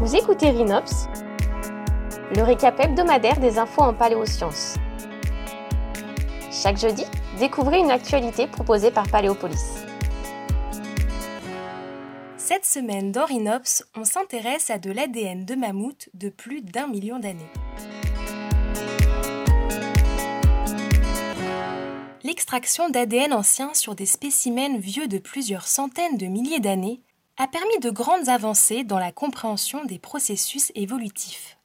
Vous écoutez Rhinops, le récap hebdomadaire des infos en paléosciences. Chaque jeudi, découvrez une actualité proposée par Paléopolis. Cette semaine dans Rhinops, on s'intéresse à de l'ADN de mammouth de plus d'un million d'années. L'extraction d'ADN ancien sur des spécimens vieux de plusieurs centaines de milliers d'années a permis de grandes avancées dans la compréhension des processus évolutifs.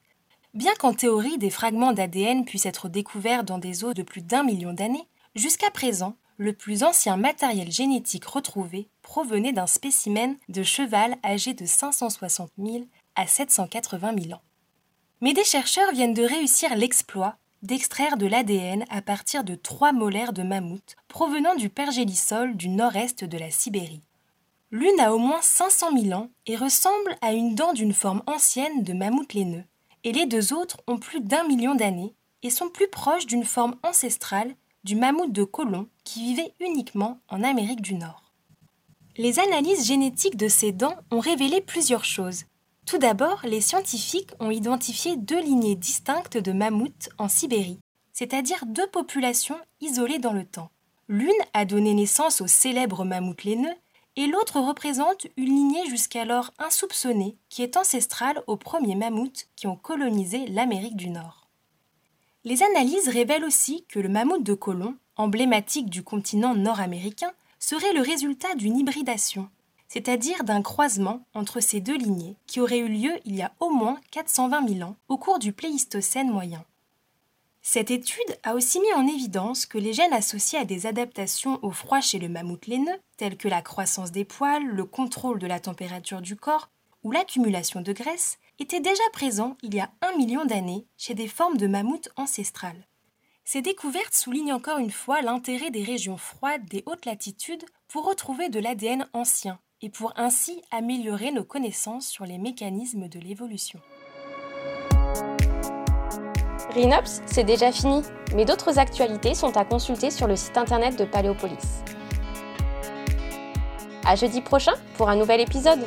Bien qu'en théorie des fragments d'ADN puissent être découverts dans des os de plus d'un million d'années, jusqu'à présent, le plus ancien matériel génétique retrouvé provenait d'un spécimen de cheval âgé de 560 000 à 780 000 ans. Mais des chercheurs viennent de réussir l'exploit d'extraire de l'ADN à partir de trois molaires de mammouth provenant du pergélisol du nord-est de la Sibérie. L'une a au moins 500 000 ans et ressemble à une dent d'une forme ancienne de mammouth laineux, et les deux autres ont plus d'un million d'années et sont plus proches d'une forme ancestrale du mammouth de Colomb qui vivait uniquement en Amérique du Nord. Les analyses génétiques de ces dents ont révélé plusieurs choses. Tout d'abord, les scientifiques ont identifié deux lignées distinctes de mammouths en Sibérie, c'est-à-dire deux populations isolées dans le temps. L'une a donné naissance au célèbre mammouth laineux et l'autre représente une lignée jusqu'alors insoupçonnée qui est ancestrale aux premiers mammouths qui ont colonisé l'Amérique du Nord. Les analyses révèlent aussi que le mammouth de Colomb, emblématique du continent nord-américain, serait le résultat d'une hybridation, c'est-à-dire d'un croisement entre ces deux lignées qui aurait eu lieu il y a au moins 420 000 ans au cours du Pléistocène moyen. Cette étude a aussi mis en évidence que les gènes associés à des adaptations au froid chez le mammouth laineux, tels que la croissance des poils, le contrôle de la température du corps ou l'accumulation de graisse, étaient déjà présents il y a un million d'années chez des formes de mammouth ancestrales. Ces découvertes soulignent encore une fois l'intérêt des régions froides des hautes latitudes pour retrouver de l'ADN ancien et pour ainsi améliorer nos connaissances sur les mécanismes de l'évolution. Rhinops, c'est déjà fini, mais d'autres actualités sont à consulter sur le site internet de Paléopolis. À jeudi prochain pour un nouvel épisode.